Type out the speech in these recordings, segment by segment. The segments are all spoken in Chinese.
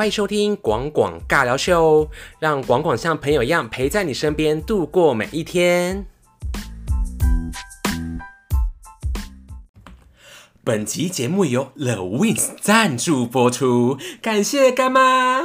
欢迎收听广广尬聊秀，让广广像朋友一样陪在你身边度过每一天。本集节目由 The Wins 赞助播出，感谢干妈。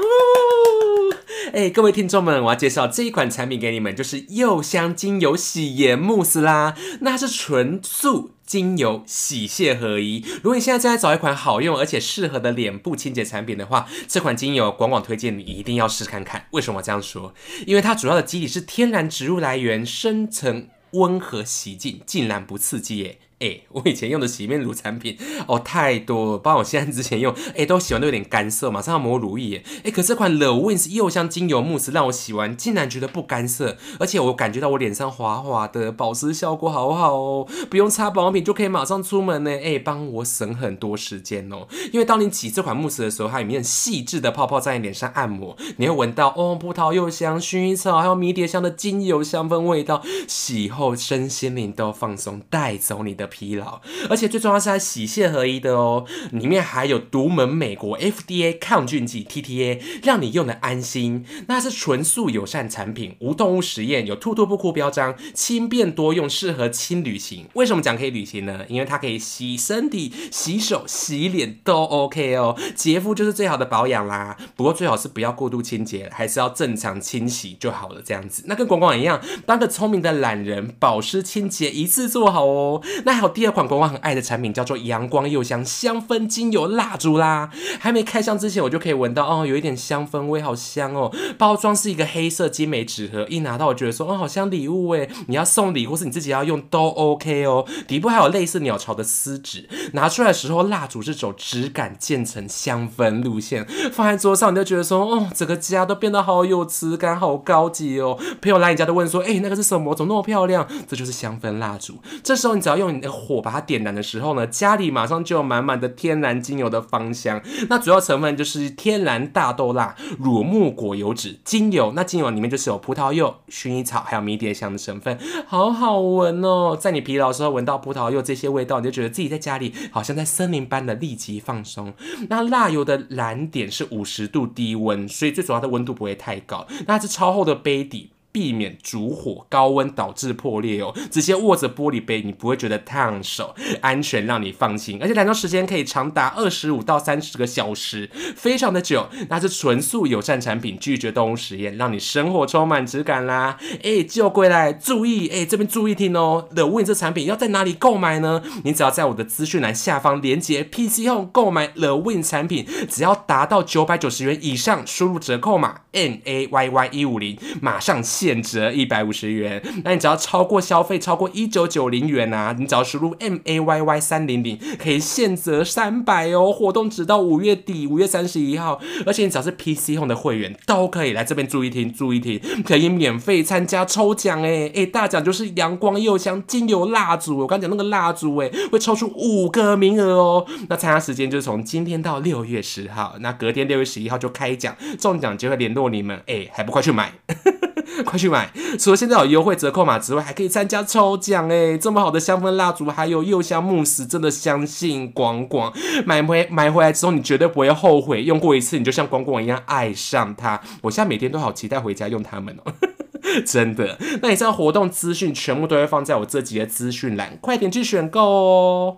哎，各位听众们，我要介绍这一款产品给你们，就是柚香精油洗颜慕斯啦。那它是纯素精油洗卸合一。如果你现在正在找一款好用而且适合的脸部清洁产品的话，这款精油广广推荐你一定要试看看。为什么这样说？因为它主要的基底是天然植物来源，深层温和洗净，竟然不刺激耶。哎，我以前用的洗面乳产品哦太多了，包括我现在之前用，哎都洗完都有点干涩，马上要抹乳液。哎，可这款 The Wins 柚香精油慕斯让我洗完竟然觉得不干涩，而且我感觉到我脸上滑滑的，保湿效果好好哦，不用擦保养品就可以马上出门呢。哎，帮我省很多时间哦。因为当你挤这款慕斯的时候，它里面细致的泡泡在你脸上按摩，你会闻到哦葡萄柚香、薰衣草还有迷迭香的精油香氛味道，洗后身心灵都放松，带走你的。疲劳，而且最重要是它洗卸合一的哦，里面还有独门美国 FDA 抗菌剂 TTA，让你用的安心。那是纯素友善产品，无动物实验，有兔兔不哭标章，轻便多用，适合轻旅行。为什么讲可以旅行呢？因为它可以洗身体、洗手、洗脸都 OK 哦。洁肤就是最好的保养啦，不过最好是不要过度清洁，还是要正常清洗就好了。这样子，那跟广广一样，当个聪明的懒人，保湿清洁一次做好哦。那还有第二款国王很爱的产品，叫做阳光柚香香氛精油蜡烛啦。还没开箱之前，我就可以闻到哦，有一点香氛味，好香哦。包装是一个黑色精美纸盒，一拿到我觉得说，哦，好像礼物哎。你要送礼或是你自己要用都 OK 哦。底部还有类似鸟巢的丝纸，拿出来的时候，蜡烛是走质感渐层香氛路线，放在桌上你就觉得说，哦，整个家都变得好有质感，好高级哦。朋友来你家都问说，哎，那个是什么？怎么那么漂亮？这就是香氛蜡烛。这时候你只要用你。火把它点燃的时候呢，家里马上就有满满的天然精油的芳香。那主要成分就是天然大豆蜡、乳木果油脂、精油。那精油里面就是有葡萄柚、薰衣草还有迷迭香的成分，好好闻哦。在你疲劳的时候闻到葡萄柚这些味道，你就觉得自己在家里好像在森林般的立即放松。那蜡油的燃点是五十度低温，所以最主要的温度不会太高。那是超厚的杯底。避免烛火高温导致破裂哦，直接握着玻璃杯，你不会觉得烫手，安全让你放心，而且燃烧时间可以长达二十五到三十个小时，非常的久。那是纯素友善产品，拒绝动物实验，让你生活充满质感啦。哎，就归来，注意，哎，这边注意听哦。The Win 这产品要在哪里购买呢？你只要在我的资讯栏下方连接 PC Home 购买 The Win 产品，只要达到九百九十元以上，输入折扣码 N A Y Y 一五零，马上现折一百五十元，那你只要超过消费超过一九九零元啊，你只要输入 M A Y Y 三零零，可以现折三百哦。活动直到五月底，五月三十一号，而且你只要是 P C Home 的会员都可以来这边注意听，注意听，可以免费参加抽奖哎哎，大奖就是阳光柚香精油蜡烛，我刚讲那个蜡烛哎，会抽出五个名额哦。那参加时间就是从今天到六月十号，那隔天六月十一号就开奖，中奖就会联络你们哎，还不快去买？快去买！除了现在有优惠折扣码之外，还可以参加抽奖哎！这么好的香氛蜡烛，还有柚香慕斯，真的相信广广买回买回来之后，你绝对不会后悔。用过一次，你就像广广一样爱上它。我现在每天都好期待回家用它们哦，真的。那以上活动资讯全部都会放在我这集的资讯栏，快点去选购哦！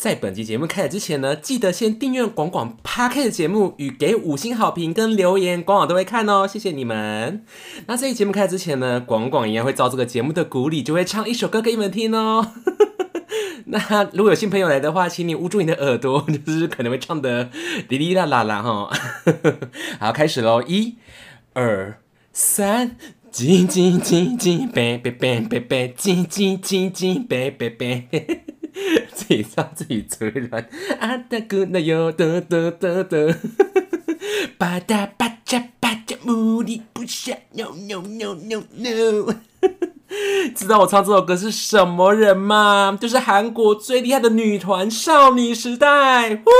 在本集节目开始之前呢，记得先订阅广广 p a r k 的节目与给五星好评跟留言，广广都会看哦，谢谢你们。那这期节目开始之前呢，广广一样会照这个节目的鼓励，就会唱一首歌给你们听哦。那如果有新朋友来的话，请你捂住你的耳朵，就是可能会唱的哩哩啦啦啦哈。好，开始喽，一、二、三，叽叽叽叽，贝贝贝贝贝，叽叽叽叽，贝贝贝。自己唱自己嘴软，啊哒咕那哟得得得得，吧嗒吧嗒吧嗒，目的 不下，no no no no no，知道我唱这首歌是什么人吗？就是韩国最厉害的女团少女时代，呼。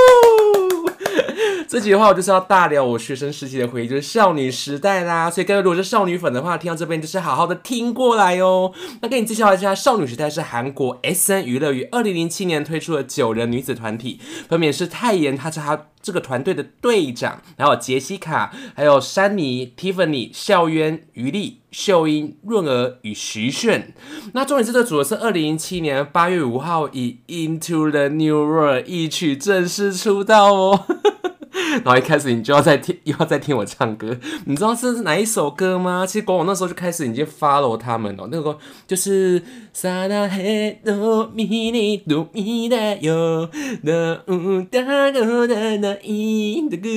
这句话，我就是要大聊我学生时期的回忆，就是少女时代啦。所以各位如果是少女粉的话，听到这边就是好好的听过来哦。那跟你介绍一下，少女时代是韩国 S N 娱乐于二零零七年推出的九人女子团体，分别是泰妍，她是她这个团队的队长，然后杰西卡，还有珊妮、Tiffany、孝渊、于力、秀英、润儿与徐炫。那重点是这组合是二零零七年八月五号以 Into the New World 一曲正式出道哦。然后一开始你就要再听，又要再听我唱歌，你知道是哪一首歌吗？其实光我那时候就开始已经 follow 他们了，那个就是萨拉嘿多米尼多米的哟，那乌达罗的那音的歌，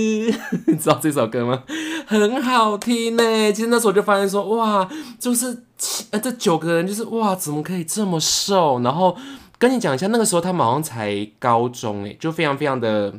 你知道这首歌吗？很好听呢。其实那时候就发现说，哇，就是七呃这九个人就是哇，怎么可以这么瘦？然后跟你讲一下，那个时候他们好像才高中哎，就非常非常的。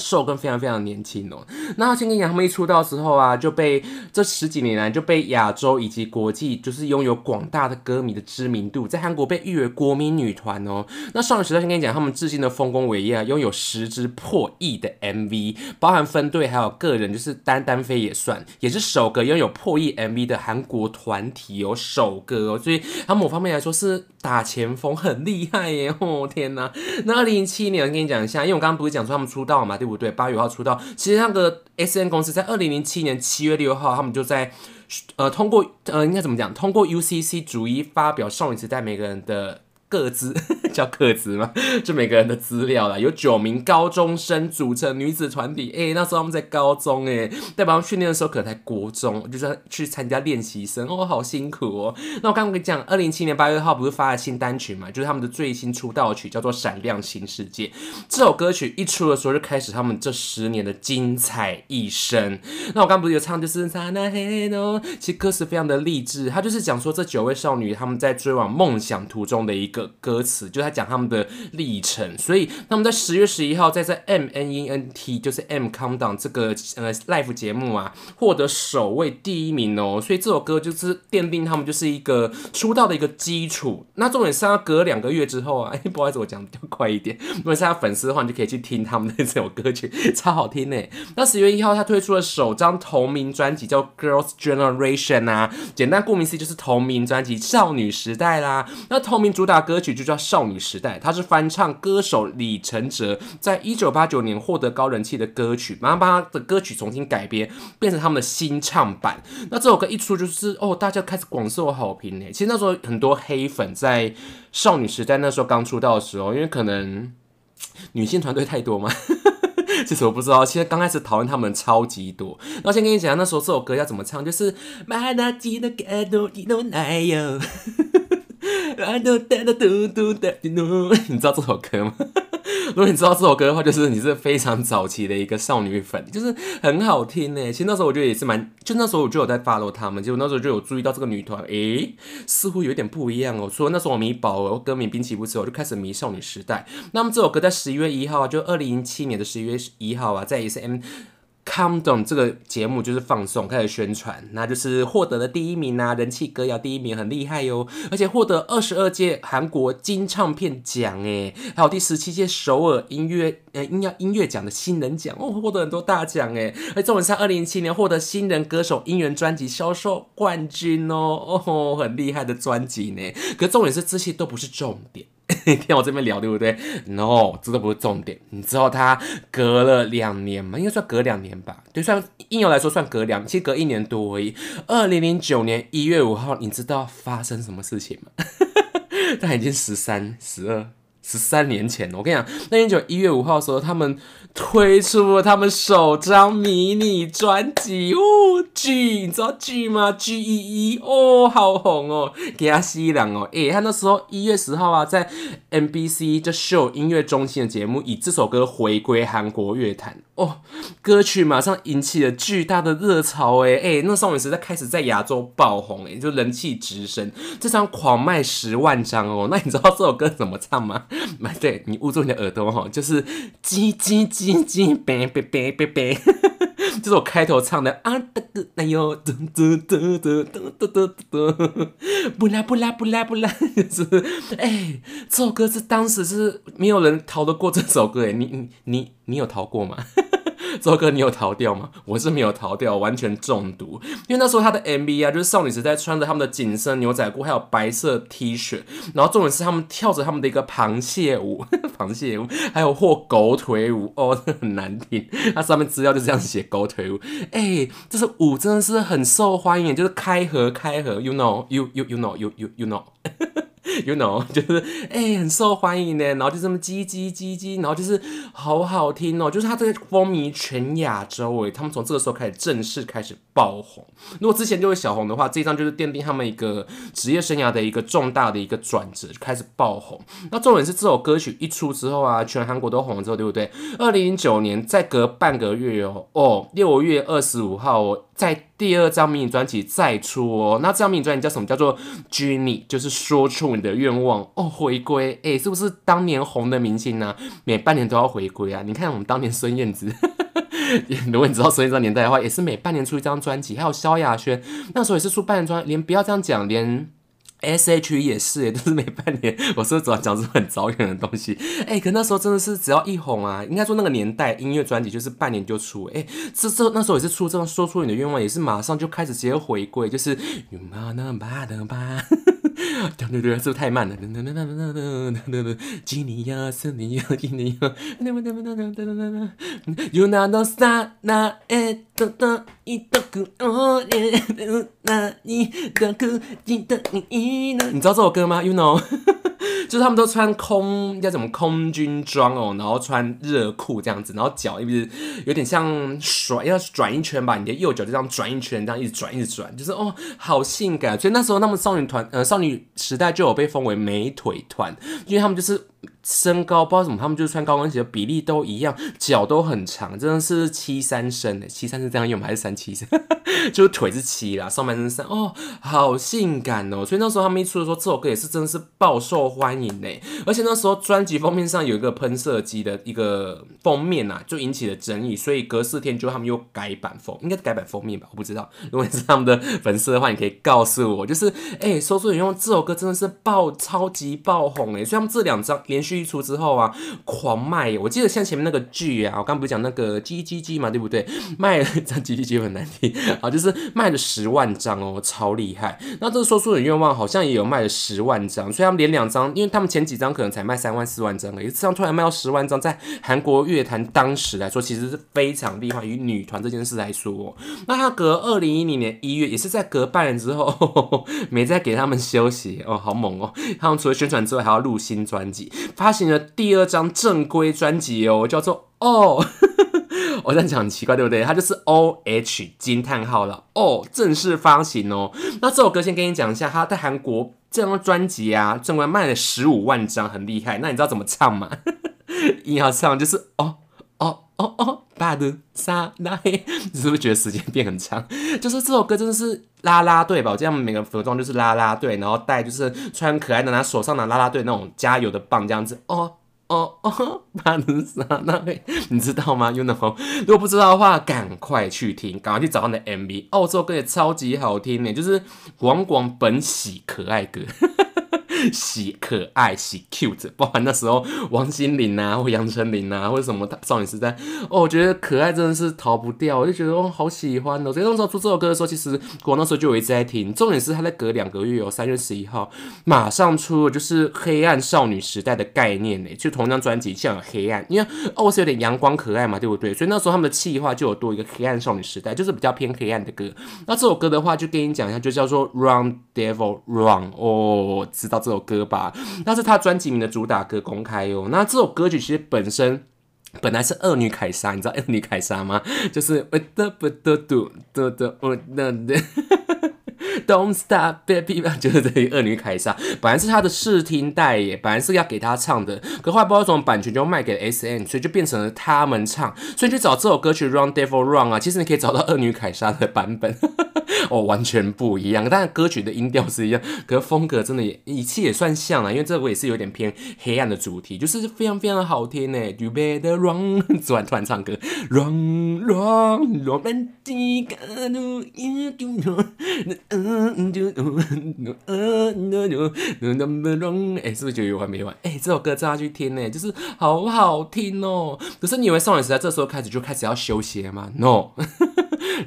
瘦跟非常非常年轻哦。那先跟你讲，他们一出道之后啊，就被这十几年来就被亚洲以及国际就是拥有广大的歌迷的知名度，在韩国被誉为国民女团哦。那少女时代先跟你讲，他们至今的丰功伟业啊，拥有十支破亿的 MV，包含分队还有个人，就是单单飞也算，也是首个拥有破亿 MV 的韩国团体哦，首个哦。所以他某方面来说是打前锋，很厉害耶！哦天哪！那二零零七年我跟你讲一下，因为我刚刚不是讲说他们出道嘛。对不对？八月号出道，其实那个 S N 公司在二零零七年七月六号，他们就在呃通过呃应该怎么讲？通过 U C C 逐一发表少女时代每个人的。各自 叫各自吗？就每个人的资料啦，有九名高中生组成女子团体。哎，那时候他们在高中，哎，代表他们训练的时候可能在国中，就是去参加练习生，哦，好辛苦哦。那我刚刚跟你讲，二零一七年八月号不是发了新单曲嘛？就是他们的最新出道曲，叫做《闪亮新世界》。这首歌曲一出的时候，就开始他们这十年的精彩一生。那我刚不是有唱，就是其实歌词非常的励志，他就是讲说这九位少女他们在追往梦想途中的一个。歌词就在讲他们的历程，所以他们在十月十一号在在 M N E N T 就是 M Countdown 这个呃 live 节目啊，获得首位第一名哦，所以这首歌就是奠定他们就是一个出道的一个基础。那重点是要隔两个月之后啊，哎，不好意思，我讲比较快一点，如果是他粉丝的话，你就可以去听他们的这首歌曲，超好听呢。那十月一号他推出了首张同名专辑叫 Girls Generation 啊，简单顾名思义就是同名专辑少女时代啦。那同名主打歌。歌曲就叫《少女时代》，它是翻唱歌手李承哲在一九八九年获得高人气的歌曲，妈妈的歌曲重新改编，变成他们的新唱版。那这首歌一出，就是哦，大家开始广受好评呢。其实那时候很多黑粉在《少女时代》那时候刚出道的时候，因为可能女性团队太多嘛，其实我不知道。其实刚开始讨论他们超级多。那先跟你讲，那时候这首歌要怎么唱，就是买那几的盖多几多奶油。你知道这首歌吗？如果你知道这首歌的话，就是你是非常早期的一个少女粉，就是很好听呢。其实那时候我觉得也是蛮，就那时候我就有在 follow 他们，结果那时候就有注意到这个女团，诶，似乎有点不一样哦。除了那时候我迷宝儿，歌迷滨崎步之后，我就开始迷少女时代。那么这首歌在十一月一号啊，就二零零七年的十一月一号啊，在 S M。Come Down 这个节目就是放送，开始宣传，那就是获得了第一名啊，人气歌谣第一名，很厉害哟，而且获得二十二届韩国金唱片奖，诶，还有第十七届首尔音乐呃音乐音乐奖的新人奖，哦，获得很多大奖，诶，而重点是二零零七年获得新人歌手音源专辑销售冠军哦，哦，很厉害的专辑呢，可重点是这些都不是重点。听我这边聊对不对？No，这都不是重点。你知道他隔了两年吗？应该算隔两年吧。对，算应用来说算隔两，其实隔一年多而已。二零零九年一月五号，你知道发生什么事情吗？他已经十三、十二。十三年前，我跟你讲，那年就一月五号的时候，他们推出了他们首张迷你专辑哦，G，你知道 G 吗？G E E，哦，好红哦，给他吸两哦，诶，他那时候一月十号啊，在 M B C 这 Show 音乐中心的节目，以这首歌回归韩国乐坛。哦，歌曲马上引起了巨大的热潮，哎哎，那少女时代开始在亚洲爆红，哎，就人气直升，这张狂卖十万张哦。那你知道这首歌怎么唱吗？买对你捂住你的耳朵哈，就是叽叽叽叽，别别别别别，就是我开头唱的啊哒哒，哎呦嘟嘟嘟嘟嘟嘟嘟嘟，不啦不啦不啦不啦，就是哎，这首歌是当时是没有人逃得过这首歌，哎，你你你你有逃过吗？周哥你有逃掉吗？我是没有逃掉，完全中毒。因为那时候他的 MV 啊，就是少女时代穿着他们的紧身牛仔裤，还有白色 T 恤，然后重点是他们跳着他们的一个螃蟹舞，螃蟹舞，还有或狗腿舞，哦，很难听。它上面资料就这样写狗腿舞，哎，这是舞真的是很受欢迎，就是开合开合，you know，you you you know you you you know。You know，就是哎，很受欢迎呢，然后就这么叽叽叽叽，然后就是好好听哦，就是他这个风靡全亚洲哎，他们从这个时候开始正式开始爆红。如果之前就是小红的话，这张就是奠定他们一个职业生涯的一个重大的一个转折，开始爆红。那重点是这首歌曲一出之后啊，全韩国都红了之后，对不对？二零零九年再隔半个月哦，哦，六月二十五号。在第二张迷你专辑再出哦，那这张迷你专辑叫什么？叫做《Genie》，就是说出你的愿望哦，回归哎，是不是当年红的明星呢？每半年都要回归啊！你看我们当年孙燕姿，如果你知道孙燕姿年代的话，也是每半年出一张专辑，还有萧亚轩那时候也是出半年专，连不要这样讲，连。S H E 也是，都是每半年。我是主要讲出很早远的东西，哎，可那时候真的是只要一红啊，应该说那个年代音乐专辑就是半年就出，哎，这这那时候也是出这种说出你的愿望，也是马上就开始直接回归，就是。对对对，是不是太慢了？吉尼亚，吉尼亚，吉尼亚。You know the sun, na e do do i do ku o ne na ni do ku ji do ni na。你知道这首歌吗？You know。就是他们都穿空叫什么空军装哦，然后穿热裤这样子，然后脚一直有点像甩，要转一圈吧，你的右脚就这样转一圈，这样一直转一直转，就是哦，好性感。所以那时候他们少女团呃少女时代就有被封为美腿团，因为他们就是。身高不知道怎么，他们就是穿高跟鞋的比例都一样，脚都很长，真的是七三身的，七三是这样用吗？还是三七身？就是腿是七啦，上半身三哦，好性感哦！所以那时候他们一出的时候，这首歌也是真的是爆受欢迎呢。而且那时候专辑封面上有一个喷射机的一个封面呐，就引起了争议，所以隔四天就他们又改版封，应该是改版封面吧？我不知道，如果你是他们的粉丝的话，你可以告诉我。就是哎，说出你用这首歌真的是爆超级爆红哎，所以他们这两张连续。一出之后啊，狂卖！我记得像前面那个剧啊，我刚不是讲那个 G G G 嘛，对不对？卖了 张 G G G 很难听啊，就是卖了十万张哦，超厉害。那这个说书人愿望好像也有卖了十万张，所以他们连两张，因为他们前几张可能才卖三万四万张而已，这张突然卖到十万张，在韩国乐坛当时来说，其实是非常厉害。于女团这件事来说，那他隔二零一零年一月，也是在隔半年之后，没再给他们休息哦，好猛哦！他们除了宣传之外，还要录新专辑。发行了第二张正规专辑哦，叫做哦，我 这样讲很奇怪，对不对？它就是 O H 惊叹号了哦，正式发行哦。那这首歌先跟你讲一下，它在韩国这张专辑啊，正规卖了十五万张，很厉害。那你知道怎么唱吗？硬要唱就是哦哦哦哦，巴的沙拉黑，你是不是觉得时间变很长？就是这首歌真的是。拉拉队吧，我这样每个服装就是拉拉队，然后带就是穿可爱的，拿手上拿拉拉队那种加油的棒这样子。哦哦哦，巴努萨那你知道吗？You know，如果不知道的话，赶快去听，赶快去找他的 MV。哦，这首歌也超级好听呢，就是广广本喜可爱歌。喜可爱喜 cute，包含那时候王心凌啊，或杨丞琳啊，或者什么少女时代哦，我觉得可爱真的是逃不掉，我就觉得哦，好喜欢哦。所以那时候出这首歌的时候，其实我那时候就有一直在听。重点是他在隔两个月哦，三月十一号马上出就是黑暗少女时代的概念呢，就同一张专辑像有黑暗，因为哦是有点阳光可爱嘛，对不对？所以那时候他们的气划就有多一个黑暗少女时代，就是比较偏黑暗的歌。那这首歌的话，就跟你讲一下，就叫做 Run Devil Run 哦，知道这。首歌吧，那是他专辑名的主打歌，公开哦。那这首歌曲其实本身本来是恶女凯撒，你知道恶女凯撒吗？就是我的不得嘟嘟嘟我的的。Don't stop, baby，就是这个恶女凯撒，本来是他的试听带耶，本来是要给他唱的，可后来不知道什么版权就卖给了 S N，所以就变成了他们唱。所以去找这首歌曲《Run Devil Run》啊，其实你可以找到恶女凯撒的版本。哦，完全不一样。但歌曲的音调是一样，可是风格真的也一切也算像啊，因为这个也是有点偏黑暗的主题，就是非常非常的好听呢。You better run，突然突然唱歌，run run romantic，哎，是不是觉得有完没完？哎，这首歌真要去听呢，就是好好听哦。可是你以为少女时代这时候开始就开始要休息了吗？No。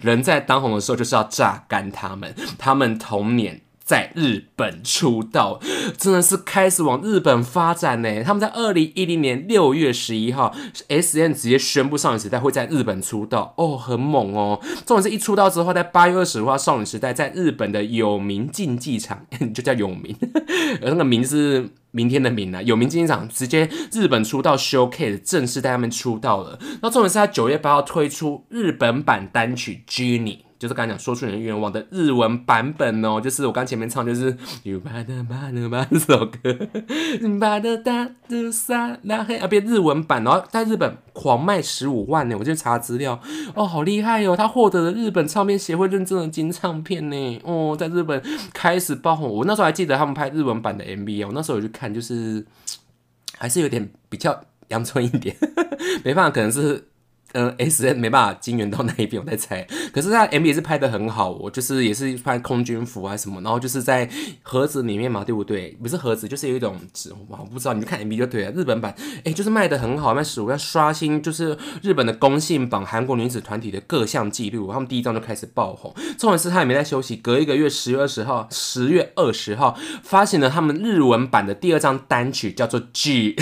人在当红的时候就是要榨干他们，他们童年在日本出道，真的是开始往日本发展呢。他们在二零一零年六月十一号，S N 直接宣布少女时代会在日本出道，哦，很猛哦。重点是一出道之后，在八月二十号，少女时代在日本的有名竞技场，就叫有名，那个名字。明天的明啊，有名竞技场直接日本出道 showcase 正式带他们出道了。那重点是他九月八号推出日本版单曲 Jenny。就是刚才讲说出你的愿望的日文版本哦，就是我刚前面唱就是 You b 的 t 的 b 这首歌，巴的哒的沙拉黑啊，变日文版，然后在日本狂卖十五万呢，我就查资料哦，好厉害哦，他获得了日本唱片协会认证的金唱片呢，哦，在日本开始爆红。我那时候还记得他们拍日文版的 MV 哦，那时候我去看，就是还是有点比较阳春一点，没办法，可能是。嗯，S N 没办法金援到那一边，我在猜。可是他 M V 也是拍的很好，我就是也是拍空军服啊什么，然后就是在盒子里面嘛，对不对？不是盒子，就是有一种纸，我不知道，你就看 M V 就对了。日本版，哎，就是卖的很好，卖十五要刷新就是日本的公信榜韩国女子团体的各项纪录，他们第一张就开始爆红。重点是他也没在休息，隔一个月十月二十号，十月二十号发行了他们日文版的第二张单曲，叫做 G。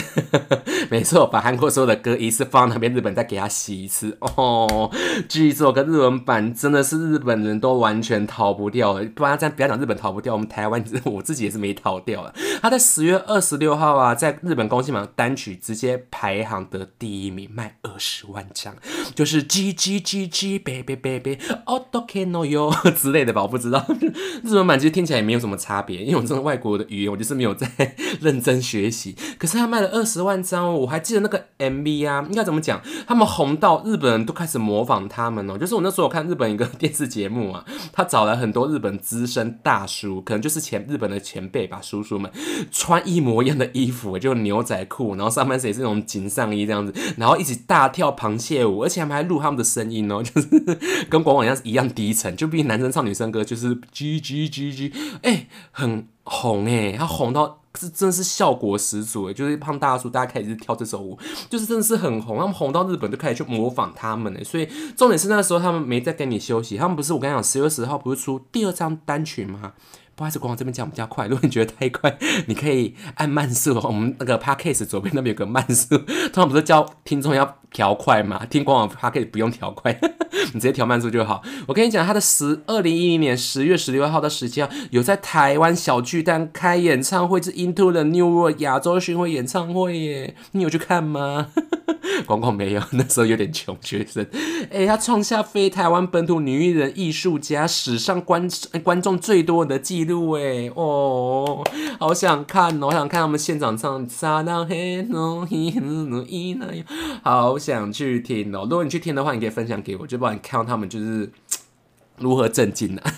没错，把韩国所有的歌一次放那边，日本再给他洗。一次 哦，剧作跟日文版真的是日本人都完全逃不掉了。不然这样不要讲日本逃不掉，我们台湾我自己也是没逃掉了。他在十月二十六号啊，在日本公信榜单曲直接排行得第一名，卖二十万张，就是 G G G G baby baby all do can know you 之类的吧，我不知道。日文版其实听起来也没有什么差别，因为我这种外国的语言我就是没有在认真学习。可是他卖了二十万张，我还记得那个 MV 啊，应该怎么讲？他们红到。日本人都开始模仿他们哦，就是我那时候看日本一个电视节目啊，他找了很多日本资深大叔，可能就是前日本的前辈吧，叔叔们穿一模一样的衣服，就牛仔裤，然后上半身也是那种紧上衣这样子，然后一起大跳螃蟹舞，而且他们还录他们的声音哦，就是跟广网一样一样低沉，就比男生唱女生歌就是 G G G G，哎，很红哎，他红到。是真的是效果十足诶，就是胖大叔，大家开始跳这首舞，就是真的是很红，他们红到日本就开始去模仿他们诶，所以重点是那时候他们没在跟你休息，他们不是我跟你讲十月十号不是出第二张单曲吗？不好意思，光我这边讲比较快，如果你觉得太快，你可以按慢速。我们那个 podcast 左边那边有个慢速，通常不是叫听众要调快嘛？听官网它可以不用调快，你直接调慢速就好。我跟你讲，他的十二零一零年十月十六号到十七号有在台湾小巨蛋开演唱会，是 Into the New World 亚洲巡回演唱会耶，你有去看吗？广广没有，那时候有点穷学生。哎，他创下非台湾本土女艺人艺术家史上观观众最多的纪录哎哦，好想看哦，好想看他们现场唱。好想去听哦，如果你去听的话，你可以分享给我，就帮你看到他们就是 如何震惊呢？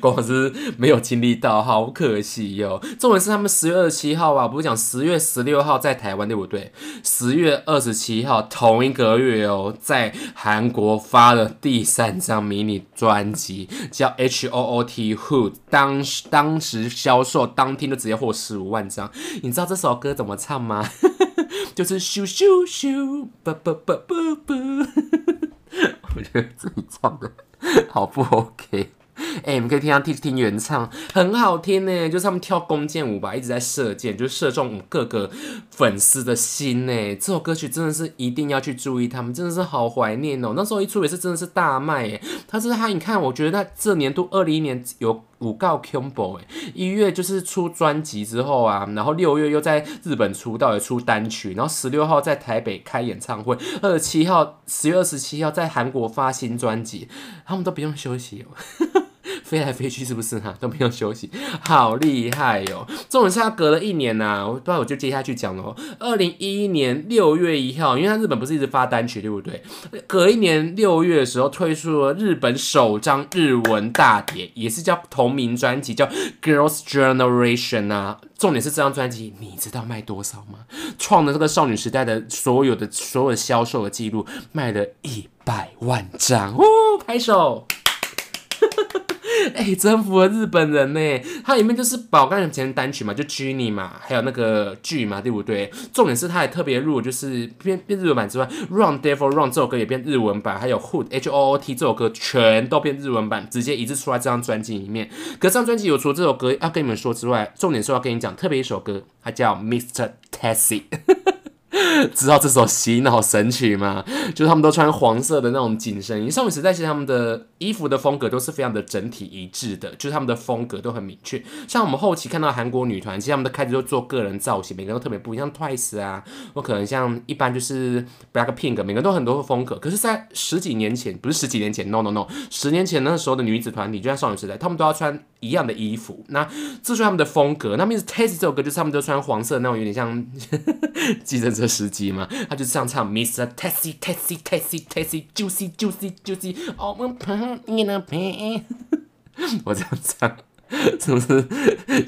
光是没有经历到，好可惜哟。重点是他们十月二十七号啊，不是讲十月十六号在台湾对不对？十月二十七号同一个月哦，在韩国发了第三张迷你专辑，叫 H O O T Hood，当时当时销售当天就直接获十五万张。你知道这首歌怎么唱吗？就是咻咻咻，啵啵啵啵啵。我觉得自己唱的好不 OK。哎，你们可以听他听听原唱，很好听呢。就是他们跳弓箭舞吧，一直在射箭，就射中各个粉丝的心呢。这首歌曲真的是一定要去注意，他们真的是好怀念哦。那时候一出也是真的是大卖哎。他是他，你看，我觉得他这年度二零一年有五告 combo 哎，一月就是出专辑之后啊，然后六月又在日本出道也出单曲，然后十六号在台北开演唱会，二十七号十月二十七号在韩国发新专辑，他们都不用休息哦。飞来飞去，是不是哈？都没有休息，好厉害哟！重点是他隔了一年呐，我不然我就接下去讲了。二零一一年六月一号，因为他日本不是一直发单曲，对不对？隔一年六月的时候推出了日本首张日文大碟，也是叫同名专辑，叫《Girls Generation》啊。重点是这张专辑，你知道卖多少吗？创了这个少女时代的所有的所有销售的记录，卖了一百万张，哦，拍手。哎，征服了日本人呢！它里面就是宝刚才前单曲嘛，就 Jenny 嘛，还有那个剧嘛，对不对？重点是它还特别录，就是变变日文版之外，Run Devil Run 这首歌也变日文版，还有 Hood H O O T 这首歌全都变日文版，直接一致出来这张专辑里面。可这张专辑有除了这首歌要跟你们说之外，重点是要跟你讲特别一首歌，它叫 Mr. Tessie。知道这首洗脑神曲吗？就是他们都穿黄色的那种紧身衣。少女时代其实他们的衣服的风格都是非常的整体一致的，就是他们的风格都很明确。像我们后期看到韩国女团，其实他们都开始都做个人造型，每个人都特别不一样。Twice 啊，或可能像一般就是 Black Pink，每个人都很多风格。可是，在十几年前，不是十几年前，No No No，十年前那时候的女子团体，就像少女时代，他们都要穿一样的衣服。那这是他们的风格。那 Miss Tessie 这首歌就是他们都穿黄色那种，有点像计程车司机嘛。他就这样唱，Mr. Tessie Tessie Tessie Tessie Juicy Juicy Juicy，我们朋友的朋友，我这样唱，是不是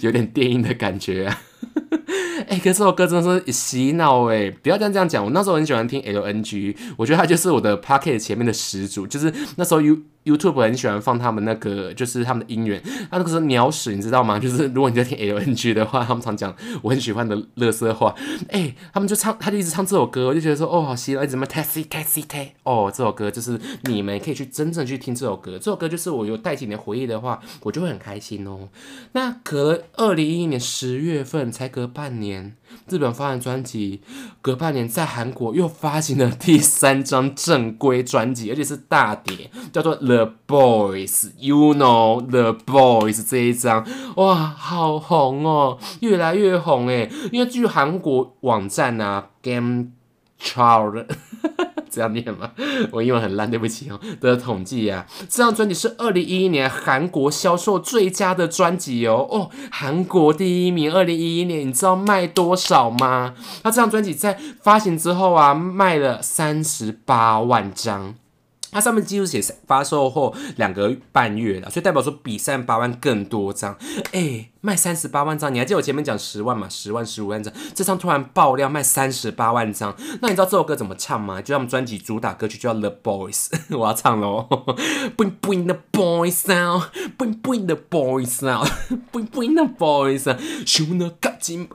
有点电音的感觉啊？哎，可这首歌真的是洗脑哎！不要这样这样讲，我那时候很喜欢听 LNG，我觉得他就是我的 Pocket 前面的始祖，就是那时候 U。YouTube 很喜欢放他们那个，就是他们的音源。他那个是鸟屎，你知道吗？就是如果你在听 LNG 的话，他们常讲我很喜欢的乐色话。哎，他们就唱，他就一直唱这首歌，我就觉得说，哦，好喜欢，怎么 Taxi taxi t a x 哦，这首歌就是你们可以去真正去听这首歌。这首歌就是我有带起你的回忆的话，我就会很开心哦。那隔二零一一年十月份，才隔半年，日本发行专辑，隔半年在韩国又发行了第三张正规专辑，而且是大碟，叫做。The Boys，You know The Boys 这一张，哇，好红哦，越来越红诶，因为据韩国网站啊，Game Chart。这样念吗？我英文很烂，对不起哦。的统计呀，这张专辑是二零一一年韩国销售最佳的专辑哦。哦，韩国第一名，二零一一年，你知道卖多少吗？他这张专辑在发行之后啊，卖了三十八万张。它上面记录写发售后两个半月了，所以代表说比三十八万更多张，哎，卖三十八万张，你还记得我前面讲十万嘛？十万、十五万张，这张突然爆料卖三十八万张，那你知道这首歌怎么唱吗？就他们专辑主打歌曲叫《The Boys》，我要唱喽，Bring Bring the Boys Out，Bring Bring the Boys Out，Bring Bring the Boys Out，Show the Catching。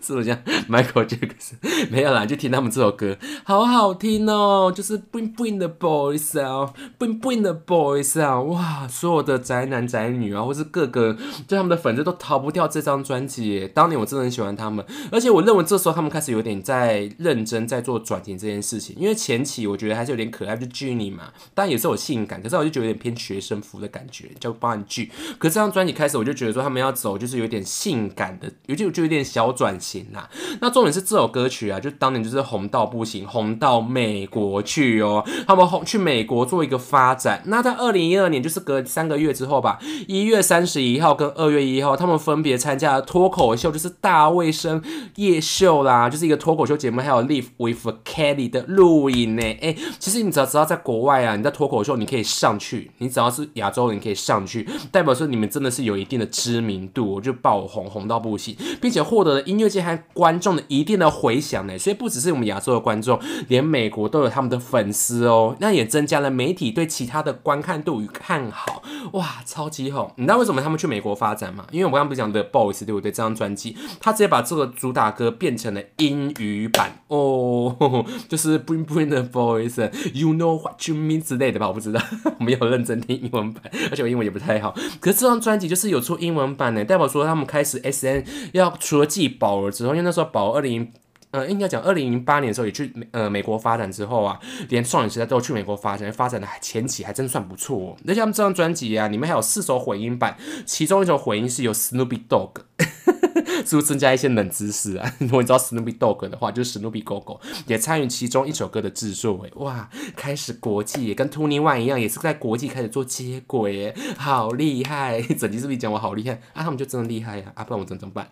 是不是这样？Michael Jackson 没有啦，就听他们这首歌，好好听哦。就是 Bring Bring the Boys 啊，Bring Bring the Boys 啊哇，所有的宅男宅女啊，或是各个就他们的粉丝都逃不掉这张专辑。当年我真的很喜欢他们，而且我认为这时候他们开始有点在认真在做转型这件事情。因为前期我觉得还是有点可爱，就 Jenny 嘛，但也是有性感，可是我就觉得有点偏学生服的感觉，叫包含剧。可这张专辑开始，我就觉得说他们要走就是有点性感的，有就就有点小转型。那那重点是这首歌曲啊，就当年就是红到不行，红到美国去哦。他们红去美国做一个发展。那在二零一二年，就是隔三个月之后吧，一月三十一号跟二月一号，他们分别参加了脱口秀，就是大卫生夜秀啦，就是一个脱口秀节目，还有 Live with Kelly 的录影呢。哎，其实你只要知道在国外啊，你在脱口秀你可以上去，你只要是亚洲人可以上去，代表说你们真的是有一定的知名度，就爆红红到不行，并且获得了音乐界。还观众的一定的回响呢，所以不只是我们亚洲的观众，连美国都有他们的粉丝哦。那也增加了媒体对其他的观看度与看好，哇，超级红！你知道为什么他们去美国发展吗？因为我刚刚不是讲的 Boys 对不对？这张专辑，他直接把这个主打歌变成了英语版哦，就是 Bring Bring the Boys，You know what you mean 之类的吧？我不知道，我没有认真听英文版，而且我英文也不太好。可是这张专辑就是有出英文版呢，代表说他们开始 S N 要除了继宝儿。之后，因为那时候宝二零，呃，应该讲二零零八年的时候也去呃美国发展之后啊，连少女时代都去美国发展，发展的前期还真算不错。那像这张专辑啊，里面还有四首混音版，其中一首混音是由 Snoopy Dog。是不是增加一些冷知识啊？如果你知道史努比 dog 的话，就是史努比狗狗也参与其中一首歌的制作，诶，哇，开始国际也跟 Twenty One 一样，也是在国际开始做接轨，哎，好厉害！整集是不是讲我好厉害啊？他们就真的厉害呀！啊，不然我怎怎么办？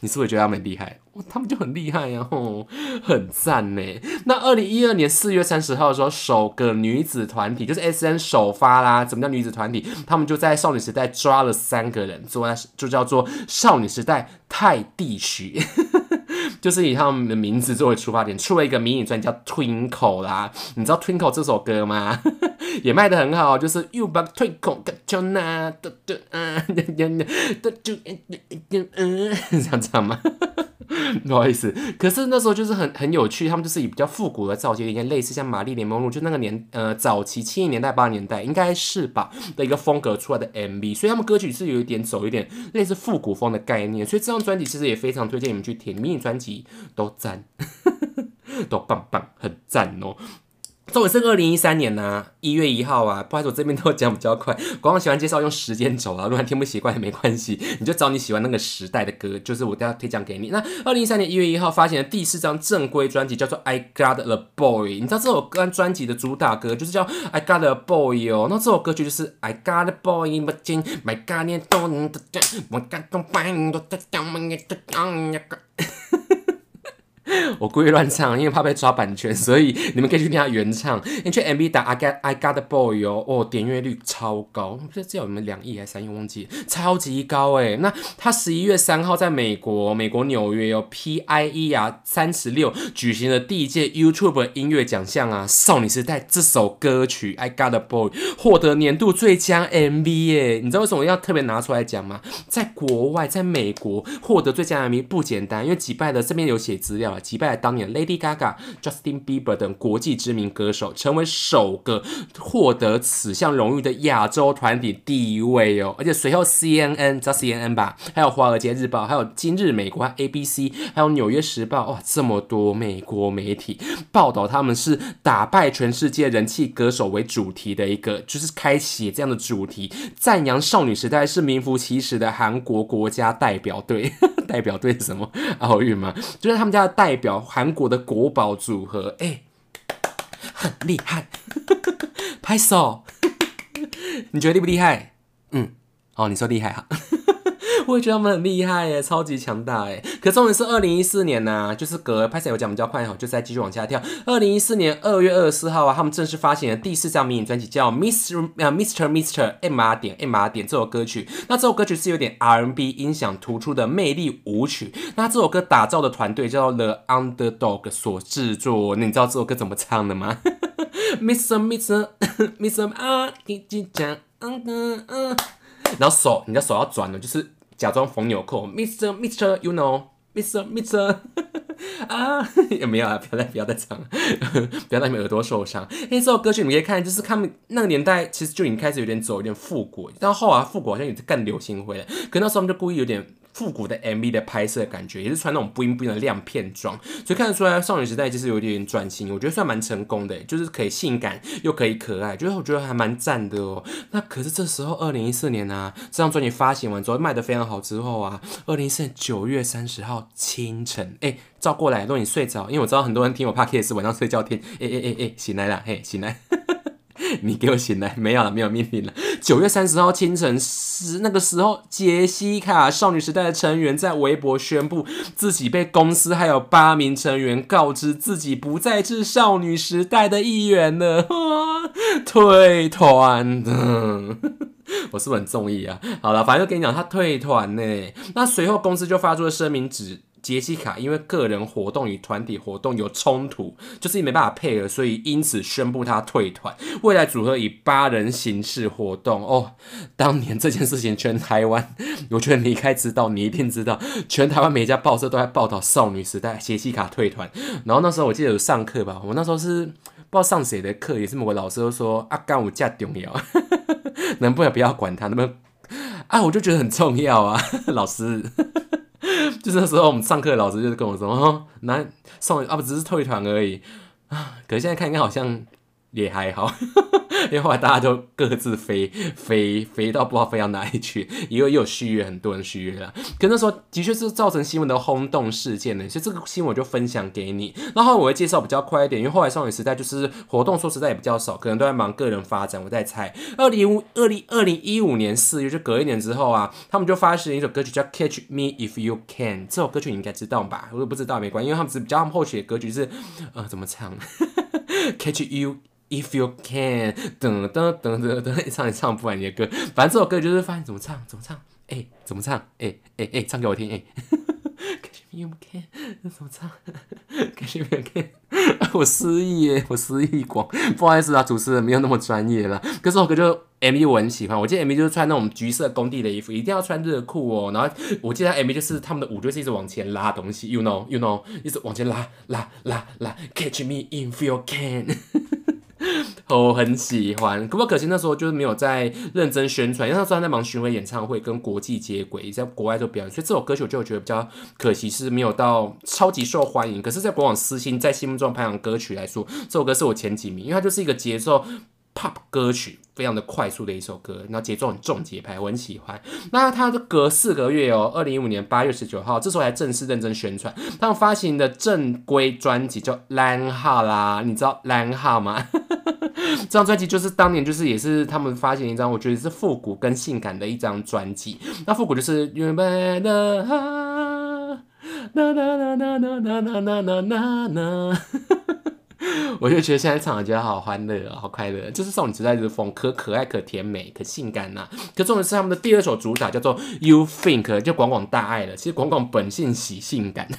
你是不是觉得他们厉害？他们就很厉害呀，吼，很赞呢。那二零一二年四月三十号的时候，首个女子团体就是 S N 首发啦。怎么叫女子团体？他们就在少女时代抓了三个人，做就叫做少女时代在泰地区。就是以他们的名字作为出发点，出了一个迷你专辑叫 Twinkle 啦。你知道 Twinkle 这首歌吗？也卖的很好，就是 You b u Twinkle Gatuna 的的嗯的就嗯嗯嗯这样唱吗？不好意思，可是那时候就是很很有趣，他们就是以比较复古的造型，有点类似像玛丽莲梦露，就那个年呃早期七零年代八零年代应该是吧的一个风格出来的 MV，所以他们歌曲是有一点走一点类似复古风的概念，所以这张专辑其实也非常推荐你们去听，迷你专辑都赞，都棒棒，很赞哦。这也是二零一三年呐，一月一号啊，不好意思，我这边都讲比较快。广告喜欢介绍用时间轴啊，如果听不习惯也没关系，你就找你喜欢那个时代的歌，就是我都要推荐给你。那二零一三年一月一号发行的第四张正规专辑叫做《I Got a Boy》，你知道这首歌专辑的主打歌就是叫《I Got a Boy》哦。那这首歌曲就是《I Got a Boy》，My God，你懂的，My God，懂的，懂的，我 我故意乱唱，因为怕被抓版权，所以你们可以去听他原唱。你去 MV 打 I got I got the boy 哦，哦，点阅率超高，不知道有没有两亿还是三亿，忘记，超级高哎。那他十一月三号在美国，美国纽约有 PIE 啊三十六举行的第一届 YouTube 音乐奖项啊，少女时代这首歌曲 I got the boy 获得年度最佳 MV 耶。你知道为什么要特别拿出来讲吗？在国外，在美国获得最佳 MV 不简单，因为击败的这边有写资料。击败了当年 Lady Gaga、Justin Bieber 等国际知名歌手，成为首个获得此项荣誉的亚洲团体第一位哦。而且随后 CNN，知道 CNN 吧？还有华尔街日报，还有今日美国 ABC，还有纽约时报，哇，这么多美国媒体报道他们是打败全世界人气歌手为主题的一个，就是开启这样的主题，赞扬少女时代是名副其实的韩国国家代表队。代表队什么？奥运吗？就是他们家的代代表，韩国的国宝组合，哎，很厉害，拍手，你觉得厉不厉害？嗯，哦，你说厉害哈。我也觉得他们很厉害耶，超级强大哎！可重点是二零一四年呐，就是隔拍摄有讲比较快哈，就再继续往下跳。二零一四年二月二十四号啊，他们正式发行了第四张迷你专辑，叫 Mr 呃 Mr Mr M R 点 M R 点这首歌曲。那这首歌曲是有点 R N B 音响突出的魅力舞曲。那这首歌打造的团队叫做 The Underdog 所制作。那你知道这首歌怎么唱的吗？Mr Mr Mr R 一起讲，嗯嗯嗯，然后手，你的手要转的，就是。假装缝纽扣，Mr. Mr. You know, Mr. Mr. 啊，也 没有啊？不要再不要再唱了，不要让你们耳朵受伤。哎，这首歌曲你们可以看，就是他们那个年代其实就已经开始有点走，有点复古，但后来复古好像也是更流行回来。可那时候他们就故意有点。复古的 MV 的拍摄感觉，也是穿那种不应不应的亮片装，所以看得出来少女时代就是有点转型，我觉得算蛮成功的，就是可以性感又可以可爱，就是我觉得还蛮赞的哦。那可是这时候二零一四年呢，这张专辑发行完之后卖的非常好之后啊，二零一四年九月三十号清晨，哎，照过来，如果你睡着，因为我知道很多人听我 podcast 晚上睡觉听，哎哎哎哎，醒来了，嘿，醒来。你给我醒来，没有了，没有命令了。九月三十号清晨时，那个时候，杰西卡少女时代的成员在微博宣布自己被公司还有八名成员告知自己不再是少女时代的一员了，退团的。我是不是很中意啊？好了，反正就跟你讲，他退团呢。那随后公司就发出了声明，指。杰西卡因为个人活动与团体活动有冲突，就是没办法配合，所以因此宣布他退团。未来组合以八人形式活动。哦，当年这件事情，全台湾，我觉得你应该知道，你一定知道，全台湾每家报社都在报道少女时代杰西卡退团。然后那时候我记得有上课吧，我那时候是不知道上谁的课，也是某个老师都说啊，干我架重要，能不能不要管他？能不能啊？我就觉得很重要啊，老师。就是那时候，我们上课老师就是跟我说：“哦，那送啊不只是退团而已啊。”可是现在看，应该好像也还好，因为后来大家都各自飞飞飞到不知道飞到哪里去，因为又有续约，很多人续约了。可那时候的确是造成新闻的轰动事件呢，所以这个新闻我就分享给你。然后我会介绍比较快一点，因为后来少女时代就是活动说实在也比较少，可能都在忙个人发展。我在猜，二零五二零二零一五年四月就隔一年之后啊，他们就发行一首歌曲叫《Catch Me If You Can》，这首歌曲你应该知道吧？我也不知道没关系，因为他们只比较他们后期的歌曲是呃怎么唱？Catch you if you can，噔噔噔噔噔，唱也唱不完你的歌。反正这首歌就是发现怎么唱怎么唱，哎，怎么唱，哎哎哎，唱给我听，哎。Catch me if you can，怎么唱？Catch me if you can，我失忆耶，我失忆光，不好意思啊，主持人没有那么专业了。可是这首歌就 MV 我很喜欢，我记得 MV 就是穿那种橘色工地的衣服，一定要穿热裤哦。然后我记得 MV 就是他们的舞就是一直往前拉东西，you know you know，一直往前拉拉拉拉，Catch me if you can。我很喜欢，可不可惜那时候就是没有在认真宣传，因为那时候在忙巡回演唱会，跟国际接轨，在国外做表演，所以这首歌曲我就觉得比较可惜，是没有到超级受欢迎。可是，在国网私心在心目中排行歌曲来说，这首歌是我前几名，因为它就是一个节奏 pop 歌曲，非常的快速的一首歌，然后节奏很重节拍，我很喜欢。那它的隔四个月哦，二零一五年八月十九号，这时候才正式认真宣传，他们发行的正规专辑叫《蓝号》啦，你知道《蓝号》吗？这张专辑就是当年就是也是他们发行一张，我觉得是复古跟性感的一张专辑。那复古就是原本的啊，啦啦啦啦啦啦啦啦啦啦，我就觉得现在唱的觉得好欢乐，好快乐，就是少女时代的风，可可爱、可甜美、可性感呐。可重点是他们的第二首主打叫做 You Think，就广广大爱了。其实广广本性喜性感。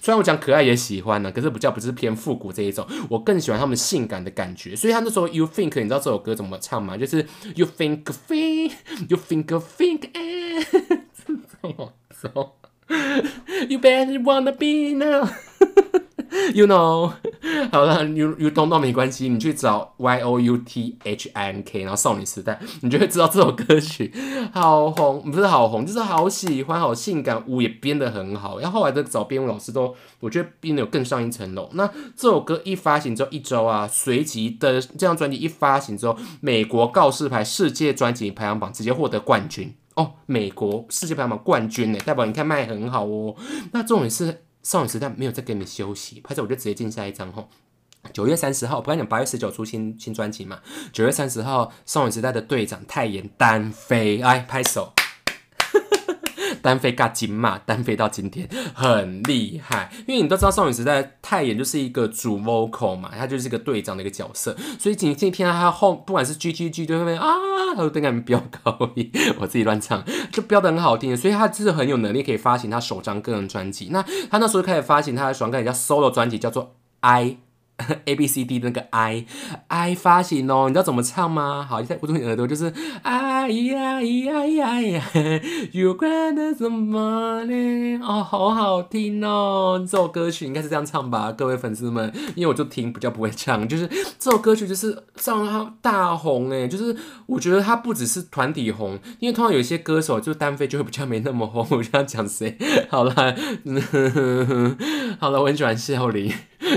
虽然我讲可爱也喜欢呢，可是不叫不是偏复古这一种，我更喜欢他们性感的感觉。所以他那时候 You Think，你知道这首歌怎么唱吗？就是 You Think Think，You Think Think，哎，怎么走？You better wanna be now。You know，好了，You You don't know 没关系，你去找 Y O U T H I N K，然后少女时代，你就会知道这首歌曲好红，不是好红，就是好喜欢，好性感，舞也编得很好。然后后来的找编舞老师都，我觉得编的有更上一层楼。那这首歌一发行之后一周啊，随即的这张专辑一发行之后，美国告示牌世界专辑排行榜直接获得冠军哦，美国世界排行榜冠军呢，代表你看卖很好哦。那重点是。少女时代没有再给你们休息，拍手我就直接进下一张吼。九月三十号，不刚讲八月十九出新新专辑嘛？九月三十号，少女时代的队长泰妍单飞，哎拍手。单飞尬金嘛，单飞到今天很厉害，因为你都知道少女时代泰妍就是一个主 vocal 嘛，她就是一个队长的一个角色，所以今天听到他后不管是 G G G 对不对啊，她都在那边飙高音，我自己乱唱就飙的很好听，所以她就是很有能力可以发行她首张个人专辑。那她那时候开始发行她的首张歌叫 solo 专辑，叫做 I。A B C D 那个 I I 发行哦，你知道怎么唱吗？好，在捂住你耳朵，就是哎呀呀呀呀，You got some money 哦，好好听哦，这首歌曲应该是这样唱吧，各位粉丝们，因为我就听比较不会唱，就是这首歌曲就是让他大红哎，就是我觉得他不只是团体红，因为通常有些歌手就单飞就会比较没那么红，我这样讲谁？好了，好了，我很喜欢笑林。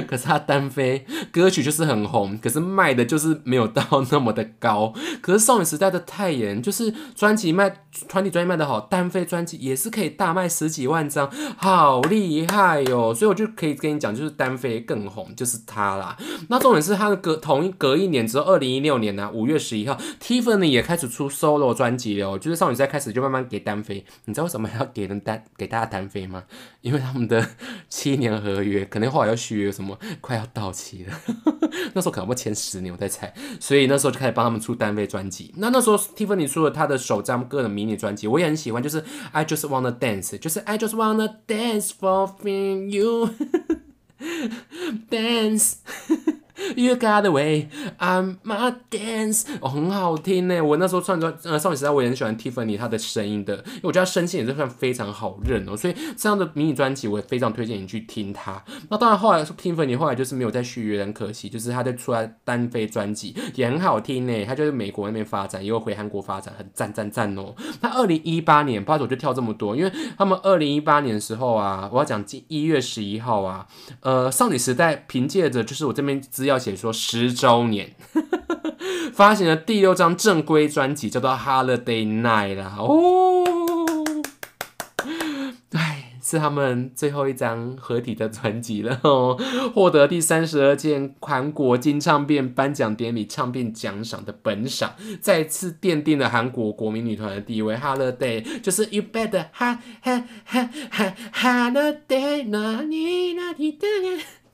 可是他单飞歌曲就是很红，可是卖的就是没有到那么的高。可是少女时代的泰妍就是专辑卖团体专辑卖的好，单飞专辑也是可以大卖十几万张，好厉害哟！所以我就可以跟你讲，就是单飞更红就是他啦。那重点是他的隔同一隔一年之后，二零一六年呢五月十一号，Tiffany 也开始出 solo 专辑了，就是少女时代开始就慢慢给单飞。你知道为什么要给人单 给大家单飞吗？因为他们的七年合约可能后来要续约什么。快要到期那时候可能会前十年，我在猜，所以那时候就开始帮他们出单位专辑。那那时候 Tiffany 出了他的首张个人迷你专辑，我也很喜欢，就是 I Just Wanna Dance，就是 I Just Wanna Dance for you dance。You got the way, I'm my dance，哦，很好听呢。我那时候唱专呃少女时代，我也很喜欢 Tiffany 她的声音的，因为我觉得她声线也是算非常好认哦。所以这样的迷你专辑，我也非常推荐你去听她。那当然后来 Tiffany 后来就是没有再续约，很可惜。就是她在出来单飞专辑也很好听呢。她就是美国那边发展，也有回韩国发展，很赞赞赞哦。那二零一八年，不知道我就跳这么多，因为他们二零一八年的时候啊，我要讲今一月十一号啊，呃，少女时代凭借着就是我这边。要写说十周年，发行了第六张正规专辑，叫做《Holiday Night》啦。哦，哎，是他们最后一张合体的专辑了哦，获得第三十二届韩国金唱片颁奖典礼唱片奖赏的本赏，再次奠定了韩国国民女团的地位。Holiday 就是 You better ha ha ha ha holiday，那你那你的。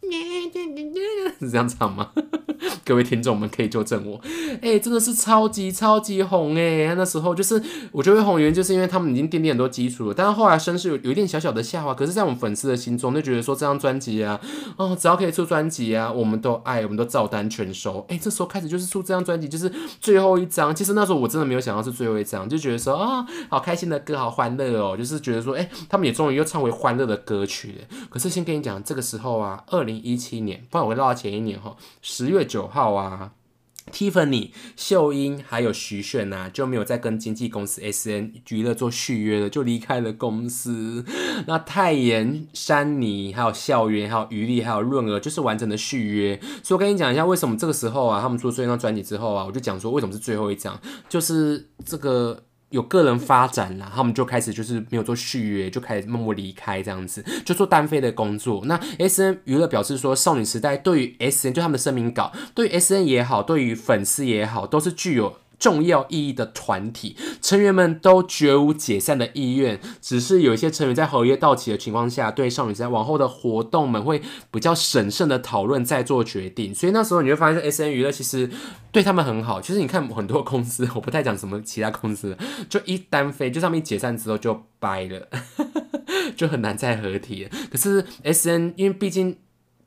是这样唱吗？各位听众们可以纠正我。哎，真的是超级超级红哎！那时候就是我觉得红原因就是因为他们已经奠定很多基础了，但是后来声势有有一点小小的下滑。可是，在我们粉丝的心中，就觉得说这张专辑啊，哦，只要可以出专辑啊，我们都爱，我们都照单全收。哎，这时候开始就是出这张专辑，就是最后一张。其实那时候我真的没有想到是最后一张，就觉得说啊，好开心的歌，好欢乐哦，就是觉得说，哎，他们也终于又唱回欢乐的歌曲。可是先跟你讲，这个时候啊，二零。零一七年，不然我会绕到前一年哈。十月九号啊，Tiffany、秀英还有徐炫呐，就没有再跟经纪公司 S N 娱乐做续约了，就离开了公司。那泰妍、山妮、还有校园、还有余力、还有润儿，就是完整的续约。所以我跟你讲一下，为什么这个时候啊，他们出最后一张专辑之后啊，我就讲说为什么是最后一张，就是这个。有个人发展了，他们就开始就是没有做续约，就开始默默离开这样子，就做单飞的工作。那 S N 娱乐表示说，少女时代对于 S N 就他们的声明稿，对于 S N 也好，对于粉丝也好，都是具有。重要意义的团体成员们都绝无解散的意愿，只是有一些成员在合约到期的情况下，对少女时代往后的活动们会比较审慎的讨论再做决定。所以那时候你会发现，S N 娱乐其实对他们很好。其实你看很多公司，我不太讲什么其他公司，就一单飞，就上面解散之后就掰了，就很难再合体。可是 S N 因为毕竟。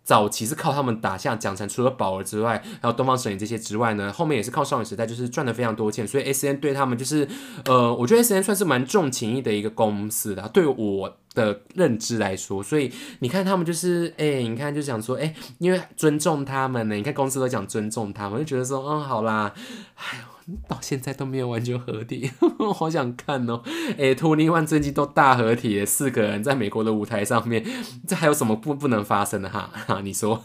早期是靠他们打下奖城，除了宝儿之外，还有东方神起这些之外呢，后面也是靠少女时代，就是赚了非常多钱，所以 S N 对他们就是，呃，我觉得 S N 算是蛮重情义的一个公司的，对我的认知来说，所以你看他们就是，哎，你看就想说，哎，因为尊重他们呢，你看公司都讲尊重他们，就觉得说，嗯，好啦，哎呦。到现在都没有完全合体，我好想看哦！哎，Twenty One 最近都大合体，四个人在美国的舞台上面，这还有什么不不能发生的哈？哈，你说？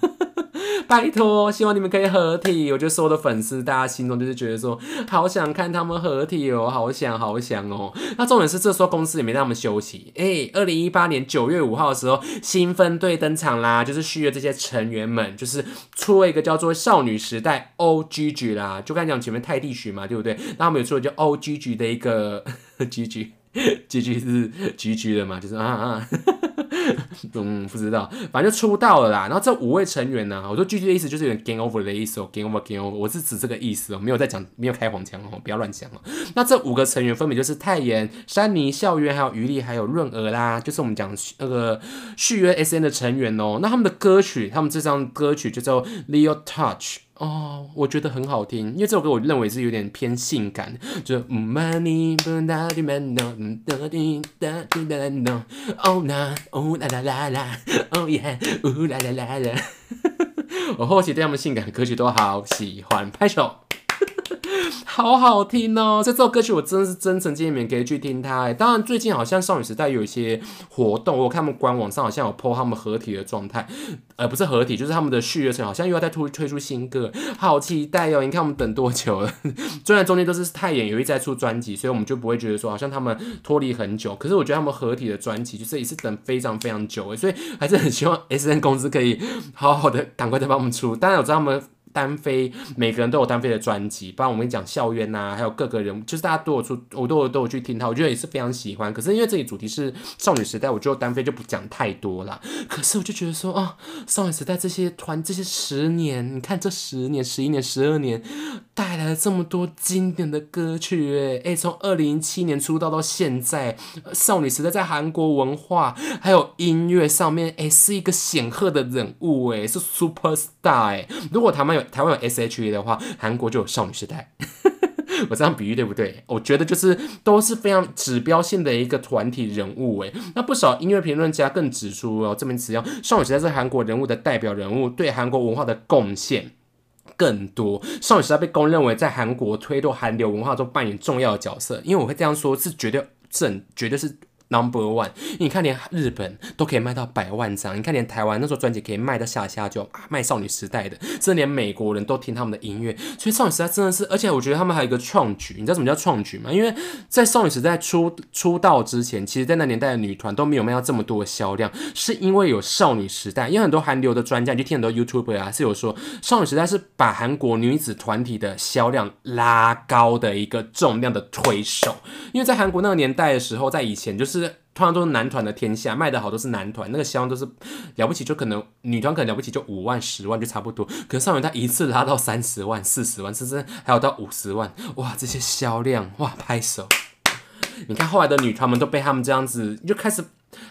拜托，希望你们可以合体。我觉得所有的粉丝，大家心中就是觉得说，好想看他们合体哦，好想好想哦。那重点是，这时候公司也没让他们休息。哎，二零一八年九月五号的时候，新分队登场啦，就是续约这些成员们，就是出了一个叫做少女时代 O G G 啦，就刚才讲前面泰地曲嘛，对不对？那他们有出了叫 O G G 的一个 G.G. G，G 是 G G 的嘛，就是啊啊。嗯，不知道，反正就出道了啦。然后这五位成员呢，我说 G G 的意思就是有点 game over 的意思哦，game over game over，我是指这个意思哦，没有在讲，没有开黄腔哦，不要乱讲哦。那这五个成员分别就是泰妍、山妮、校园、还有余力、还有润儿啦，就是我们讲那个续约 S N 的成员哦。那他们的歌曲，他们这张歌曲就叫 Leo Touch。哦，我觉得很好听，因为这首歌我认为是有点偏性感，就 money money money money money oh no oh la la la la oh yeah oh la la la la，我后期对他们性感歌曲都好喜欢，拍手。好好听哦！这首歌曲我真的是真诚建议你们可以去听它。当然，最近好像少女时代有一些活动，我看他们官网上好像有 po 他们合体的状态，呃，不是合体，就是他们的续约成好像又要再推推出新歌，好期待哦！你看我们等多久了？虽然中间都是太演有一在出专辑，所以我们就不会觉得说好像他们脱离很久。可是我觉得他们合体的专辑就是也是等非常非常久诶，所以还是很希望 S N 公司可以好好的赶快再帮我们出。当然我知道他们。单飞，每个人都有单飞的专辑，不然我们讲校园呐，还有各个人，就是大家都有出，我都有都有去听他，我觉得也是非常喜欢。可是因为这里主题是少女时代，我觉得单飞就不讲太多了。可是我就觉得说啊，少女时代这些团，这些十年，你看这十年、十一年、十二年，带来了这么多经典的歌曲，诶诶，从二零一七年出道到现在，少女时代在韩国文化还有音乐上面，诶，是一个显赫的人物，诶，是 super star，诶，如果他们有。台湾有 S.H.E 的话，韩国就有少女时代。我这样比喻对不对？我觉得就是都是非常指标性的一个团体人物诶。那不少音乐评论家更指出哦，这名词要少女时代是韩国人物的代表人物，对韩国文化的贡献更多。少女时代被公认为在韩国推动韩流文化中扮演重要的角色。因为我会这样说，是绝对正，绝对是。Number one。你看，连日本都可以卖到百万张，你看，连台湾那时候专辑可以卖到下下就啊卖少女时代的，甚至连美国人都听他们的音乐。所以少女时代真的是，而且我觉得他们还有一个创举，你知道什么叫创举吗？因为在少女时代出出道之前，其实在那年代的女团都没有卖到这么多的销量，是因为有少女时代。因为很多韩流的专家，你就听很多 YouTuber 啊，是有说少女时代是把韩国女子团体的销量拉高的一个重量的推手。因为在韩国那个年代的时候，在以前就是通常都是男团的天下，卖的好都是男团，那个销量都是了不起，就可能女团可能了不起就五万、十万就差不多。可是少女她一次拉到三十万、四十万，甚至还有到五十万，哇，这些销量哇，拍手！你看后来的女团们都被他们这样子就开始。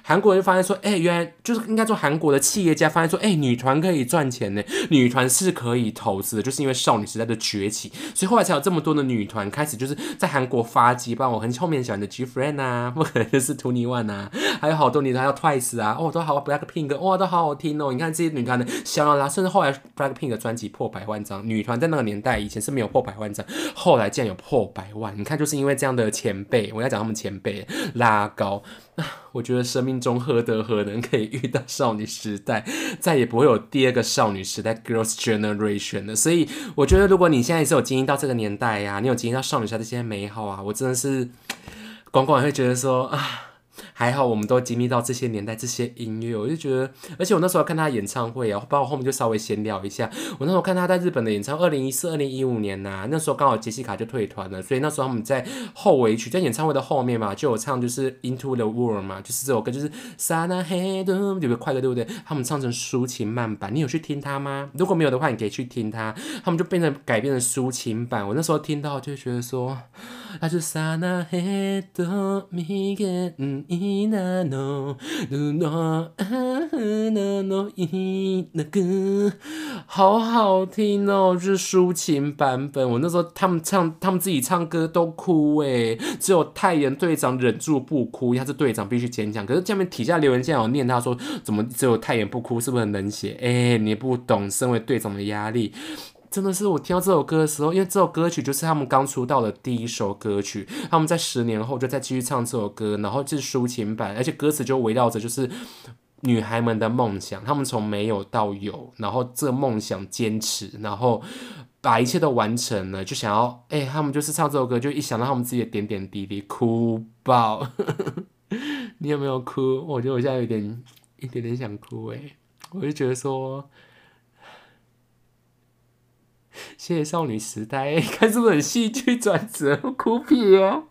韩国人就发现说，哎，原来就是应该说韩国的企业家发现说，哎，女团可以赚钱呢，女团是可以投资的，就是因为少女时代的崛起，所以后来才有这么多的女团开始就是在韩国发迹。包括我很后面喜欢的 G Friend 啊，不可能是 Twenty One 啊，还有好多女团，还有 Twice 啊，哦，都好 Black Pink，哇，都好好听哦。你看这些女团的销量啦，甚至后来 Black Pink 的专辑破百万张，女团在那个年代以前是没有破百万张，后来竟然有破百万。你看，就是因为这样的前辈，我要讲他们前辈拉高。我觉得生命中何德何能可以遇到少女时代，再也不会有第二个少女时代 （Girls Generation） 了。所以，我觉得如果你现在是有经历到这个年代呀，你有经历到少女时代这些美好啊，我真的是，广广会觉得说啊。还好，我们都经历到这些年代这些音乐，我就觉得，而且我那时候看他演唱会啊，包括后面就稍微闲聊一下。我那时候看他在日本的演唱，二零一四、二零一五年呐，那时候刚好杰西卡就退团了，所以那时候他们在后尾曲，在演唱会的后面嘛，就有唱就是 Into the World 嘛，就是这首歌，就是 Sana h e d 有个快乐，对不对？他们唱成抒情慢版，你有去听他吗？如果没有的话，你可以去听他，他们就变成改编成抒情版。我那时候听到就觉得说，那是 Sana Head me get 伊那诺鲁诺啊那诺伊那个好好听哦，就是抒情版本。我那时候他们唱，他们自己唱歌都哭诶，只有太原队长忍住不哭，他是队长必须坚强。可是下面底下留言竟然有念他说，怎么只有太原不哭？是不是很冷血？哎，你不懂身为队长的压力。真的是我听到这首歌的时候，因为这首歌曲就是他们刚出道的第一首歌曲，他们在十年后就再继续唱这首歌，然后就是抒情版，而且歌词就围绕着就是女孩们的梦想，他们从没有到有，然后这梦想坚持，然后把一切都完成了，就想要哎，他们就是唱这首歌，就一想到他们自己的点点滴滴，哭爆。你有没有哭？我觉得我现在有点一点点想哭哎，我就觉得说。谢谢少女时代，看是不是很戏剧转折，哭屁哦！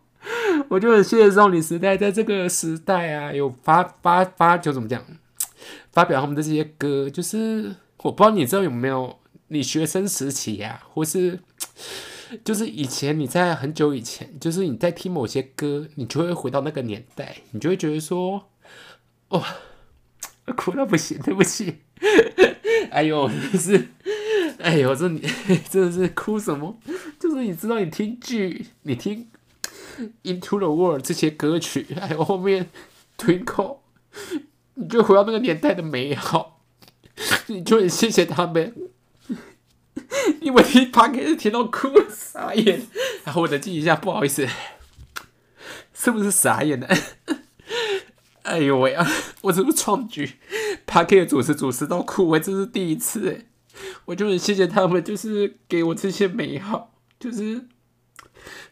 我就很谢谢少女时代，在这个时代啊，有发发发就怎么讲，发表他们的这些歌，就是我不知道你知道有没有，你学生时期呀，或是就是以前你在很久以前，就是你在听某些歌，你就会回到那个年代，你就会觉得说，哇，哭到不行，对不起，哎呦，是。哎呦，这你 真的是哭什么？就是你知道，你听剧，你听《Into the World》这些歌曲，还有后面《Twinkle》，你就回到那个年代的美好，你就很谢谢他们。因为听 p 给 d 听到哭傻眼，然后我冷静一下，不好意思，是不是傻眼的？哎呦喂啊！我这个创举 p 给 d 主持主持到哭，我这是第一次哎。我就很谢谢他们，就是给我这些美好，就是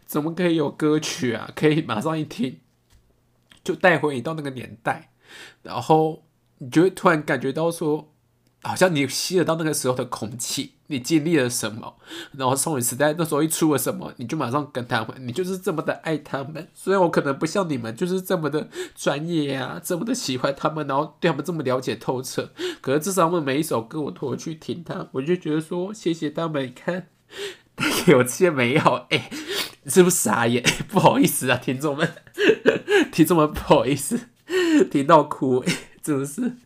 怎么可以有歌曲啊，可以马上一听就带回你到那个年代，然后你就会突然感觉到说。好像你吸得到那个时候的空气，你经历了什么，然后少女时代那时候一出了什么，你就马上跟他们，你就是这么的爱他们。虽然我可能不像你们，就是这么的专业啊，这么的喜欢他们，然后对他们这么了解透彻，可是至少他们每一首歌我都会去听他，我就觉得说谢谢他们，看 带给我这些美好，哎，是不是傻眼？不好意思啊，听众们，听众们不好意思，听到哭，真的是。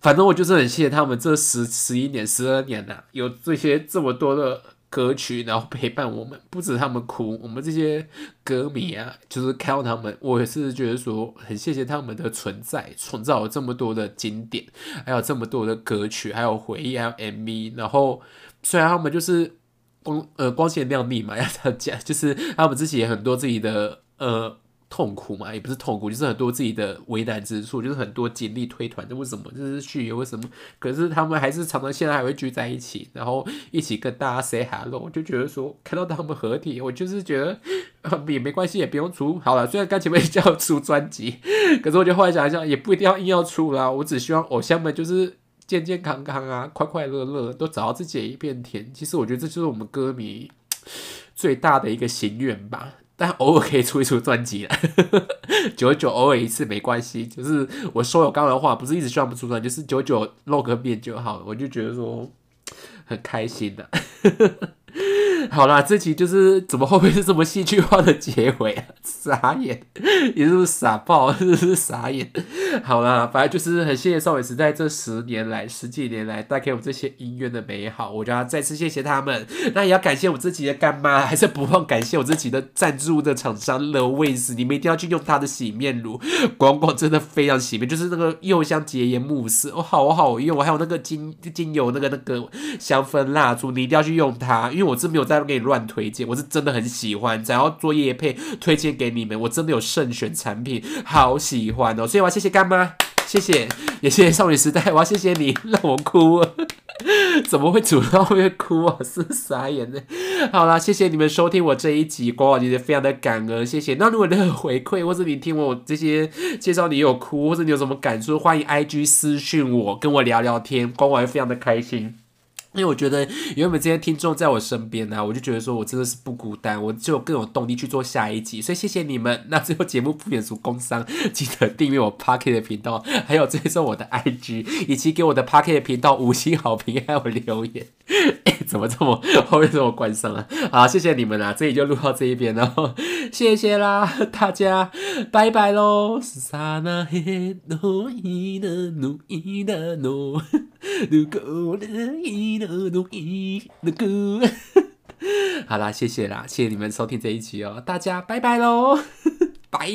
反正我就是很谢谢他们这十十一年、十二年呐，有这些这么多的歌曲，然后陪伴我们，不止他们哭，我们这些歌迷啊，就是看到他们，我也是觉得说很谢谢他们的存在，创造了这么多的经典，还有这么多的歌曲，还有回忆，还有 MV。然后虽然他们就是光呃光鲜亮丽嘛，要讲就是他们自己也很多自己的呃痛苦嘛，也不是痛苦，就是很多自己的为难之处，就是很多精力推团，为什么就是去为什么？可是他们还是常常现在还会聚在一起，然后一起跟大家 say hello，就觉得说看到他们合体，我就是觉得也没关系，也不用出好了。虽然刚前面叫出专辑，可是我就后来想一想，也不一定要硬要出啦。我只希望偶像们就是健健康康啊，快快乐乐，都找到自己的一片天。其实我觉得这就是我们歌迷最大的一个心愿吧。但偶尔可以出一出专辑了，久久偶尔一次没关系。就是我说有刚刚的话，不是一直希望不出专辑，就是九九露个面就好了。我就觉得说很开心的。好啦，这期就是怎么会不会是这么戏剧化的结尾啊？傻眼，也是傻爆，是是傻眼。好啦，反正就是很谢谢少女时代这十年来、十几年来带给我这些音乐的美好，我就要再次谢谢他们。那也要感谢我自己的干妈，还是不忘感谢我自己的赞助的厂商 The Ways，你们一定要去用它的洗面乳，广广真的非常洗面，就是那个柚香洁颜慕斯，哦，好好用，还有那个精精油那个那个香氛蜡烛，你一定要去用它，因为我是没有。在给你乱推荐，我是真的很喜欢，只要做夜配推荐给你们，我真的有慎选产品，好喜欢哦！所以我要谢谢干妈，谢谢，也谢谢少女时代，我要谢谢你让我哭，怎么会主动会哭啊？是傻眼的。好啦，谢谢你们收听我这一集，光我觉得非常的感恩，谢谢。那如果你有回馈，或者你听我这些介绍，你有哭，或者你有什么感触，欢迎 IG 私讯我，跟我聊聊天，光我会非常的开心。因为我觉得原本这些听众在我身边呢，我就觉得说我真的是不孤单，我就更有动力去做下一集。所以谢谢你们。那最后节目不免俗工商，记得订阅我 Pocket 的频道，还有追踪我的 IG，以及给我的 Pocket 频道五星好评，还有留言。怎么这么后面这么关上了？好，谢谢你们啦，这里就录到这一边喽，谢谢啦，大家拜拜喽。的歌，好啦，谢谢啦，谢谢你们收听这一集哦，大家拜拜喽，拜。